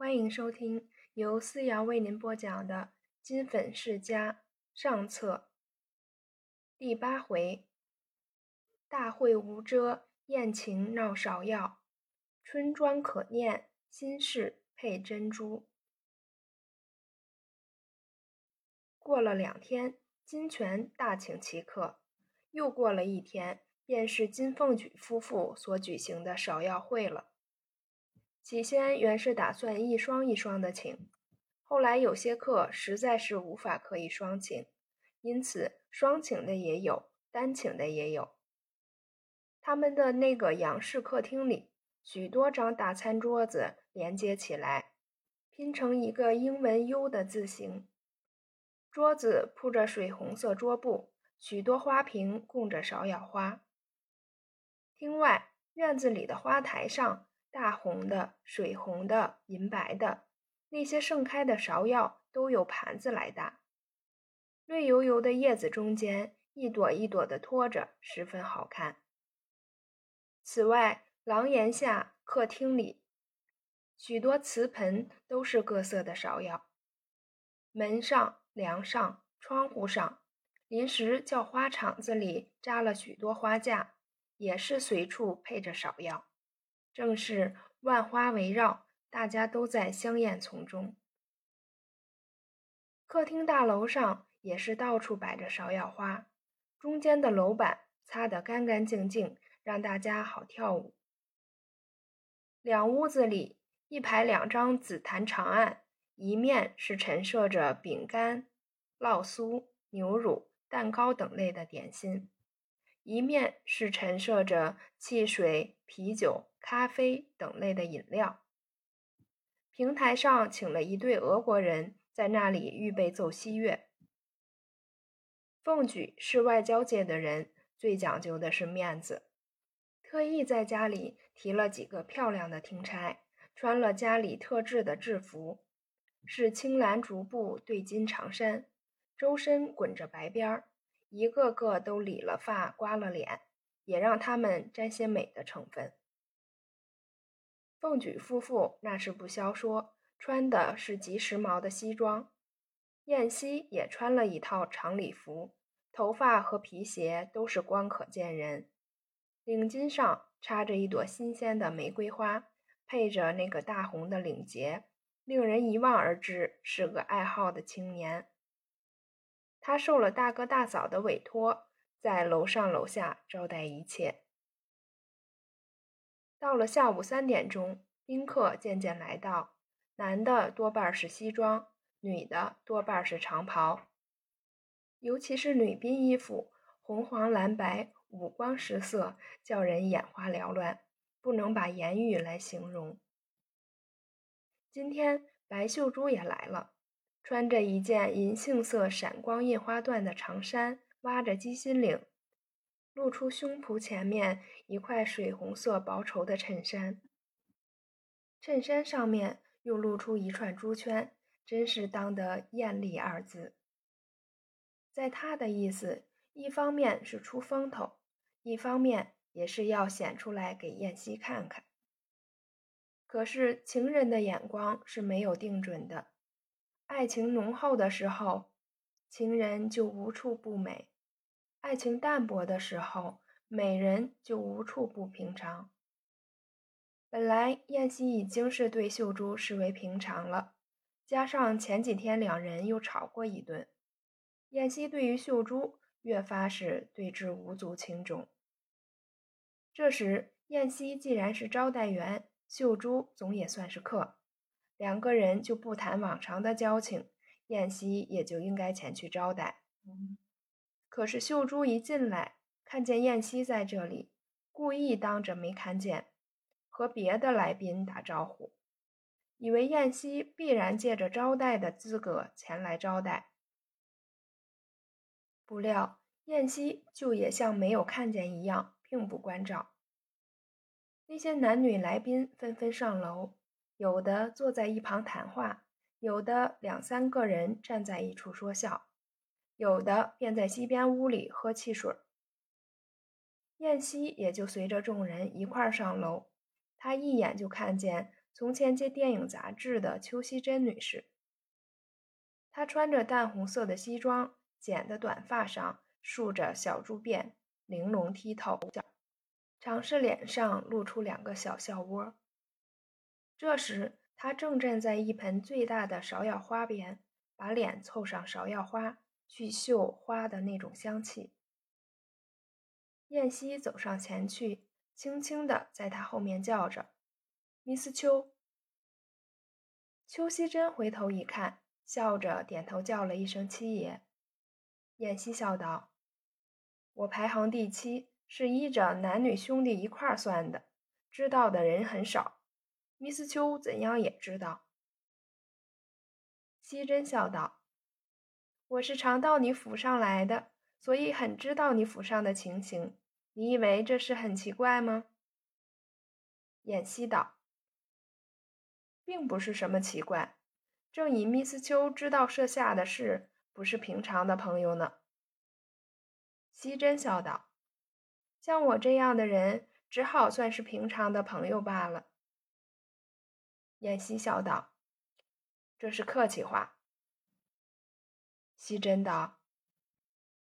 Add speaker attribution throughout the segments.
Speaker 1: 欢迎收听由思瑶为您播讲的《金粉世家》上册第八回：大会无遮，宴情闹芍药；春妆可念，心事配珍珠。过了两天，金泉大请其客；又过了一天，便是金凤举夫妇所举行的芍药会了。起先原是打算一双一双的请，后来有些客实在是无法可以双请，因此双请的也有，单请的也有。他们的那个杨氏客厅里，许多张大餐桌子连接起来，拼成一个英文 U 的字形。桌子铺着水红色桌布，许多花瓶供着芍药花。厅外院子里的花台上。大红的、水红的、银白的，那些盛开的芍药都有盘子来搭。绿油油的叶子中间，一朵一朵的托着，十分好看。此外，廊檐下、客厅里，许多瓷盆都是各色的芍药。门上、梁上、窗户上，临时叫花场子里扎了许多花架，也是随处配着芍药。正是万花围绕，大家都在香艳丛中。客厅大楼上也是到处摆着芍药花，中间的楼板擦得干干净净，让大家好跳舞。两屋子里一排两张紫檀长案，一面是陈设着饼干、烙酥、牛乳、蛋糕等类的点心。一面是陈设着汽水、啤酒、咖啡等类的饮料。平台上请了一对俄国人，在那里预备奏西乐。凤举是外交界的人，最讲究的是面子，特意在家里提了几个漂亮的听差，穿了家里特制的制服，是青蓝竹布对襟长衫，周身滚着白边儿。一个个都理了发、刮了脸，也让他们沾些美的成分。凤举夫妇那是不消说，穿的是极时髦的西装。燕西也穿了一套长礼服，头发和皮鞋都是光可见人，领巾上插着一朵新鲜的玫瑰花，配着那个大红的领结，令人一望而知是个爱好的青年。他受了大哥大嫂的委托，在楼上楼下招待一切。到了下午三点钟，宾客渐渐来到，男的多半是西装，女的多半是长袍，尤其是女宾衣服，红黄蓝白，五光十色，叫人眼花缭乱，不能把言语来形容。今天白秀珠也来了。穿着一件银杏色闪光印花缎的长衫，挖着鸡心领，露出胸脯前面一块水红色薄绸的衬衫。衬衫上面又露出一串珠圈，真是当得艳丽二字。在他的意思，一方面是出风头，一方面也是要显出来给燕西看看。可是情人的眼光是没有定准的。爱情浓厚的时候，情人就无处不美；爱情淡薄的时候，美人就无处不平常。本来燕西已经是对秀珠视为平常了，加上前几天两人又吵过一顿，燕西对于秀珠越发是对之无足轻重。这时，燕西既然是招待员，秀珠总也算是客。两个人就不谈往常的交情，燕西也就应该前去招待。可是秀珠一进来，看见燕西在这里，故意当着没看见，和别的来宾打招呼，以为燕西必然借着招待的资格前来招待。不料燕西就也像没有看见一样，并不关照。那些男女来宾纷纷上楼。有的坐在一旁谈话，有的两三个人站在一处说笑，有的便在西边屋里喝汽水。燕西也就随着众人一块儿上楼，他一眼就看见从前接电影杂志的邱希珍女士。她穿着淡红色的西装，剪的短发上竖着小猪辫，玲珑剔透，长是脸上露出两个小笑窝。这时，她正站在一盆最大的芍药花边，把脸凑上芍药花，去嗅花的那种香气。燕西走上前去，轻轻地在他后面叫着：“Miss 秋。”邱希珍回头一看。笑着点头叫了一声“七爷”，燕西笑道：“我排行第七，是依着男女兄弟一块儿算的，知道的人很少。米斯秋怎样也知道。”希珍笑道：“我是常到你府上来的，所以很知道你府上的情形。你以为这事很奇怪吗？”燕西道：“并不是什么奇怪。”正以密斯丘知道设下的事，不是平常的朋友呢。希珍笑道：“像我这样的人，只好算是平常的朋友罢了。”燕西笑道：“这是客气话。”希珍道：“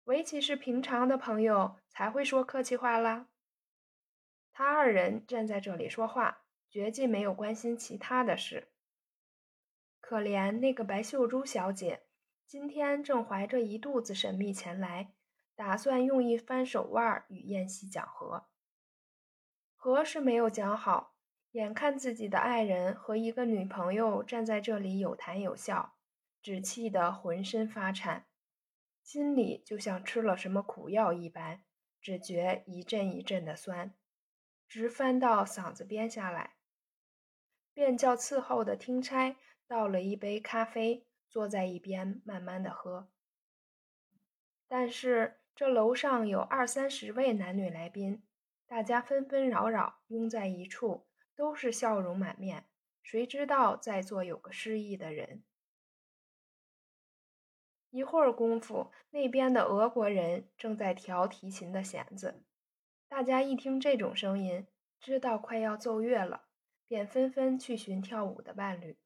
Speaker 1: 唯其是平常的朋友，才会说客气话啦。”他二人站在这里说话，绝技没有关心其他的事。可怜那个白秀珠小姐，今天正怀着一肚子神秘前来，打算用一番手腕与燕西讲和。和是没有讲好，眼看自己的爱人和一个女朋友站在这里有谈有笑，只气得浑身发颤，心里就像吃了什么苦药一般，只觉一阵一阵的酸，直翻到嗓子边下来，便叫伺候的听差。倒了一杯咖啡，坐在一边慢慢的喝。但是这楼上有二三十位男女来宾，大家纷纷扰扰拥在一处，都是笑容满面。谁知道在座有个失忆的人？一会儿功夫，那边的俄国人正在调提琴的弦子。大家一听这种声音，知道快要奏乐了，便纷纷去寻跳舞的伴侣。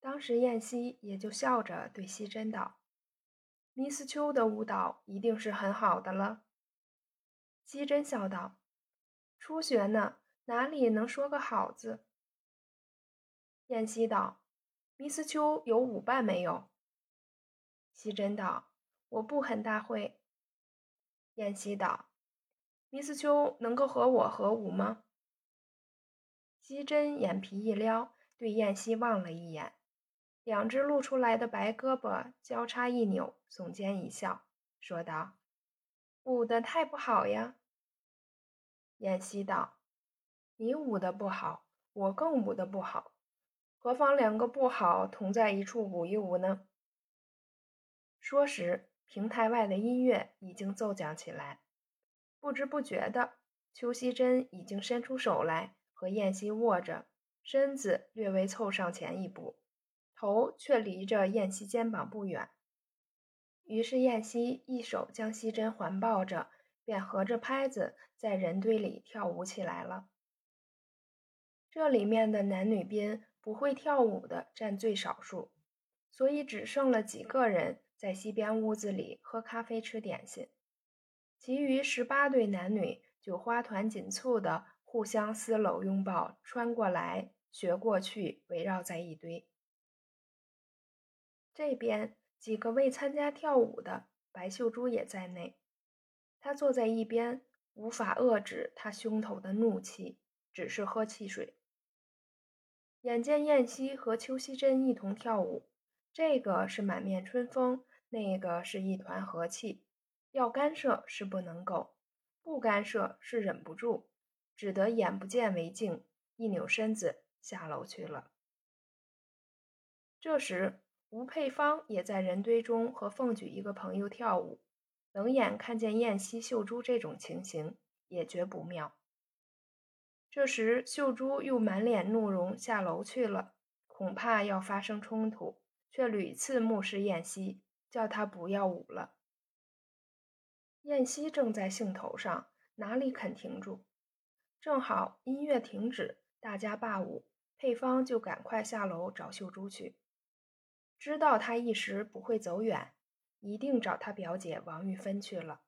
Speaker 1: 当时燕西也就笑着对西珍道：“米斯丘的舞蹈一定是很好的了。”西珍笑道：“初学呢，哪里能说个好字？”燕西道：“米斯丘有舞伴没有？”西珍道：“我不很大会。”燕西道：“米斯秋能够和我合舞吗？”西珍眼皮一撩，对燕西望了一眼。两只露出来的白胳膊交叉一扭，耸肩一笑，说道：“舞的太不好呀。”燕西道：“你舞的不好，我更舞的不好，何妨两个不好同在一处舞一舞呢？”说时，平台外的音乐已经奏响起来，不知不觉的，邱希珍已经伸出手来和燕西握着，身子略微凑上前一步。头却离着燕西肩膀不远，于是燕西一手将西珍环抱着，便合着拍子在人堆里跳舞起来了。这里面的男女宾不会跳舞的占最少数，所以只剩了几个人在西边屋子里喝咖啡吃点心，其余十八对男女就花团锦簇的互相撕搂拥抱，穿过来学过去，围绕在一堆。这边几个未参加跳舞的白秀珠也在内，她坐在一边，无法遏制她胸头的怒气，只是喝汽水。眼见燕西和邱希珍一同跳舞，这个是满面春风，那个是一团和气，要干涉是不能够，不干涉是忍不住，只得眼不见为净，一扭身子下楼去了。这时。吴佩芳也在人堆中和凤举一个朋友跳舞，冷眼看见燕西、秀珠这种情形，也觉不妙。这时，秀珠又满脸怒容下楼去了，恐怕要发生冲突，却屡次目视燕西，叫他不要舞了。燕西正在兴头上，哪里肯停住？正好音乐停止，大家罢舞，佩芳就赶快下楼找秀珠去，知道她一时不会走远，一定找她表姐王玉芬去了。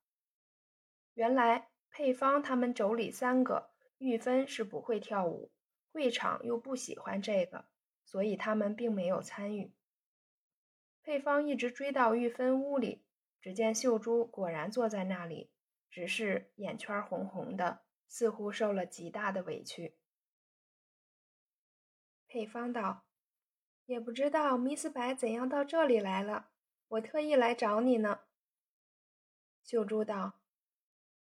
Speaker 1: 原来佩芳他们妯娌三个，玉芬是不会跳舞，会场又不喜欢这个，所以他们并没有参与。佩芳一直追到玉芬屋里，只见秀珠果然坐在那里，只是眼圈红红的，似乎受了极大的委屈。佩芳道：“也不知道米斯白怎样到这里来了，我特意来找你呢。”秀珠道：“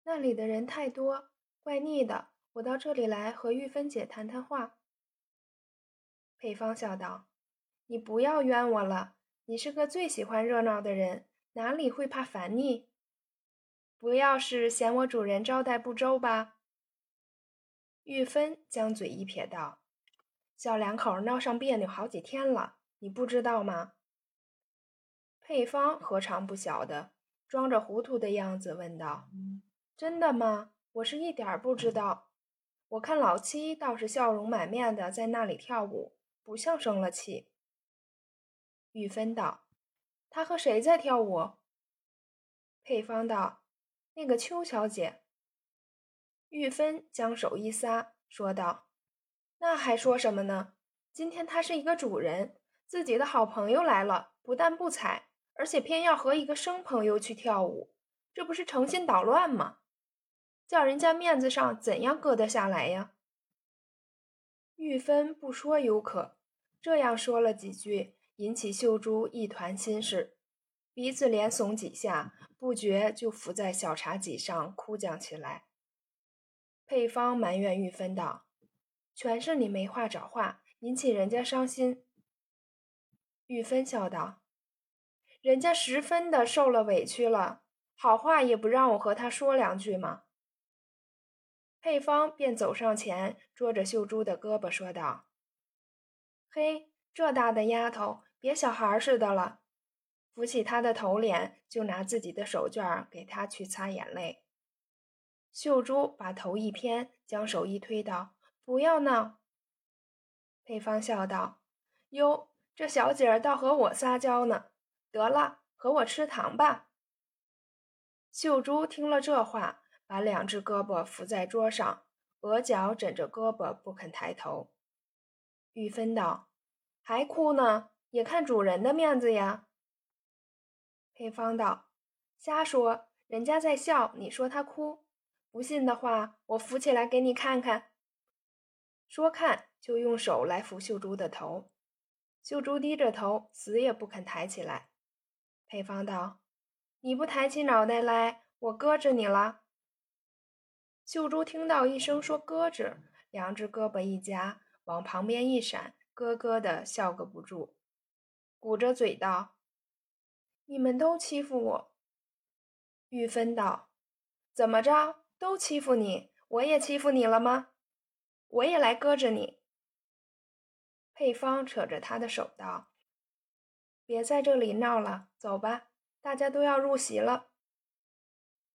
Speaker 1: 那里的人太多，怪腻的，我到这里来和玉芬姐谈谈话。”佩芳笑道：“你不要冤我了，你是个最喜欢热闹的人，哪里会怕烦腻？不要是嫌我主人招待不周吧？”玉芬将嘴一撇道。小两口闹上别扭好几天了，你不知道吗？配方何尝不晓得，装着糊涂的样子问道：“真的吗？我是一点儿不知道。我看老七倒是笑容满面的在那里跳舞，不像生了气。”玉芬道：“他和谁在跳舞？”佩芳道：“那个邱小姐。”玉芬将手一撒，说道。那还说什么呢？今天他是一个主人，自己的好朋友来了，不但不睬，而且偏要和一个生朋友去跳舞，这不是诚心捣乱吗？叫人家面子上怎样搁得下来呀？玉芬不说犹可，这样说了几句，引起秀珠一团心事，鼻子连耸几下，不觉就伏在小茶几上哭将起来。配方埋怨玉芬道。全是你没话找话，引起人家伤心。玉芬笑道：“人家十分的受了委屈了，好话也不让我和他说两句吗？”佩方便走上前，捉着秀珠的胳膊说道：“嘿，这大的丫头，别小孩似的了。”扶起她的头脸，就拿自己的手绢给她去擦眼泪。秀珠把头一偏，将手一推道。不要闹。佩芳笑道：“哟，这小姐儿倒和我撒娇呢。得了，和我吃糖吧。”秀珠听了这话，把两只胳膊扶在桌上，额角枕着胳膊，不肯抬头。玉芬道：“还哭呢？也看主人的面子呀。”佩芳道：“瞎说，人家在笑，你说他哭？不信的话，我扶起来给你看看。”说看，就用手来扶秀珠的头。秀珠低着头，死也不肯抬起来。佩芳道：“你不抬起脑袋来，我搁着你了。”秀珠听到一声说“搁着”，两只胳膊一夹，往旁边一闪，咯咯的笑个不住，鼓着嘴道：“你们都欺负我。”玉芬道：“怎么着？都欺负你？我也欺负你了吗？”我也来搁着你。佩芳扯着他的手道：“别在这里闹了，走吧，大家都要入席了。”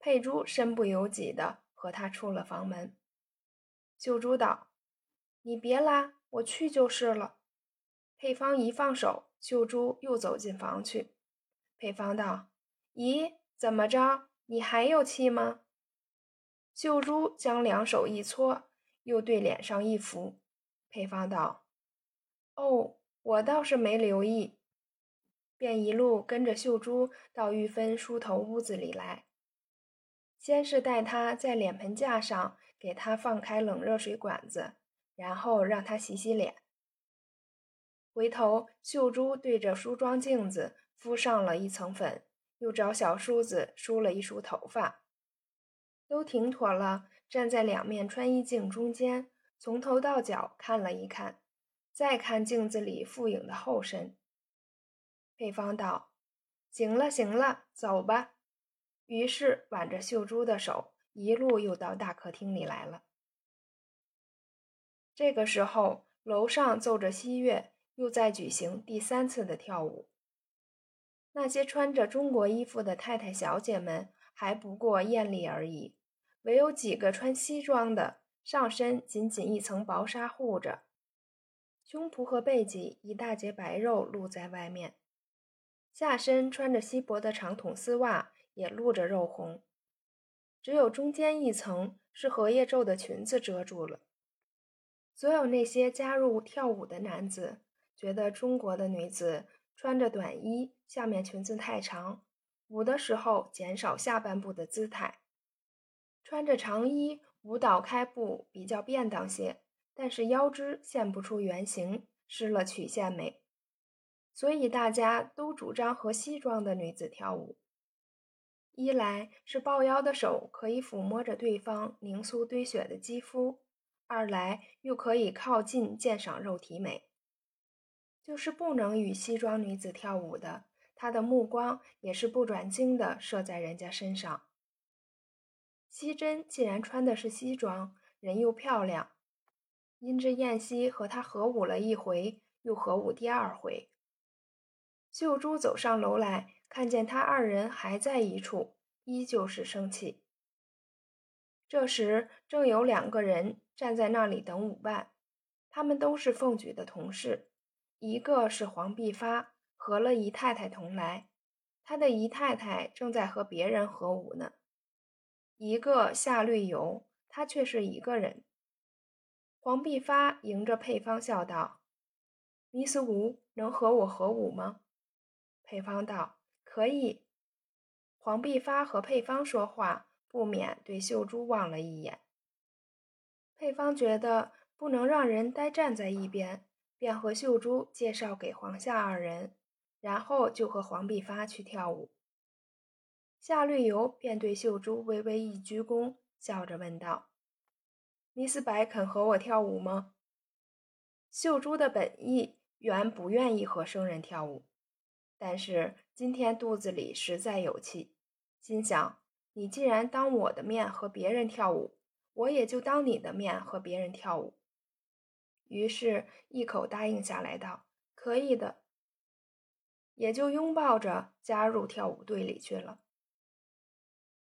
Speaker 1: 佩珠身不由己的和他出了房门。秀珠道：“你别拉，我去就是了。”配方一放手，秀珠又走进房去。配方道：“咦，怎么着？你还有气吗？”秀珠将两手一搓。又对脸上一拂，配方道：“哦，我倒是没留意。”便一路跟着秀珠到玉芬梳头屋子里来。先是带她在脸盆架上给她放开冷热水管子，然后让她洗洗脸。回头，秀珠对着梳妆镜子敷上了一层粉，又找小梳子梳了一梳头发。都停妥了。站在两面穿衣镜中间，从头到脚看了一看，再看镜子里复影的后身。配方道：“行了，行了，走吧。”于是挽着秀珠的手，一路又到大客厅里来了。这个时候，楼上奏着西乐，又在举行第三次的跳舞。那些穿着中国衣服的太太小姐们，还不过艳丽而已。唯有几个穿西装的，上身仅仅一层薄纱护着，胸脯和背脊一大截白肉露在外面，下身穿着稀薄的长筒丝袜，也露着肉红，只有中间一层是荷叶皱的裙子遮住了。所有那些加入跳舞的男子觉得中国的女子穿着短衣，下面裙子太长，舞的时候减少下半部的姿态；穿着长衣舞蹈开步比较便当些，但是腰肢现不出原形，失了曲线美。所以大家都主张和西装的女子跳舞，一来是抱腰的手可以抚摸着对方凝酥堆雪的肌肤。二来又可以靠近鉴赏肉体美，就是不能与西装女子跳舞的，他的目光也是不转睛的射在人家身上。西珍既然穿的是西装，人又漂亮，因之燕西和他合舞了一回，又合舞第二回。秀珠走上楼来，看见他二人还在一处，依旧是生气。这时正有两个人。站在那里等舞伴，他们都是凤举的同事。一个是黄碧发，和了姨太太同来，他的姨太太正在和别人合舞呢。一个夏绿油，他却是一个人。黄碧发迎着配方笑道：“尼斯吴能和我合舞吗？”配方道：“可以。”黄碧发和配方说话，不免对秀珠望了一眼。配方觉得不能让人呆站在一边，便和秀珠介绍给黄夏二人，然后就和黄碧发去跳舞。夏绿油便对秀珠微微一鞠躬，笑着问道：“尼斯白肯和我跳舞吗？”秀珠的本意原不愿意和生人跳舞，但是今天肚子里实在有气，心想：你既然当我的面和别人跳舞。我也就当你的面和别人跳舞，于是一口答应下来，道：“可以的。”也就拥抱着加入跳舞队里去了。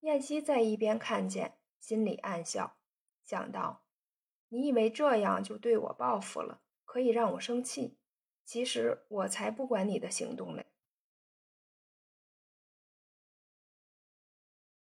Speaker 1: 燕西在一边看见，心里暗笑，想到：“你以为这样就对我报复了，可以让我生气？其实我才不管你的行动嘞。”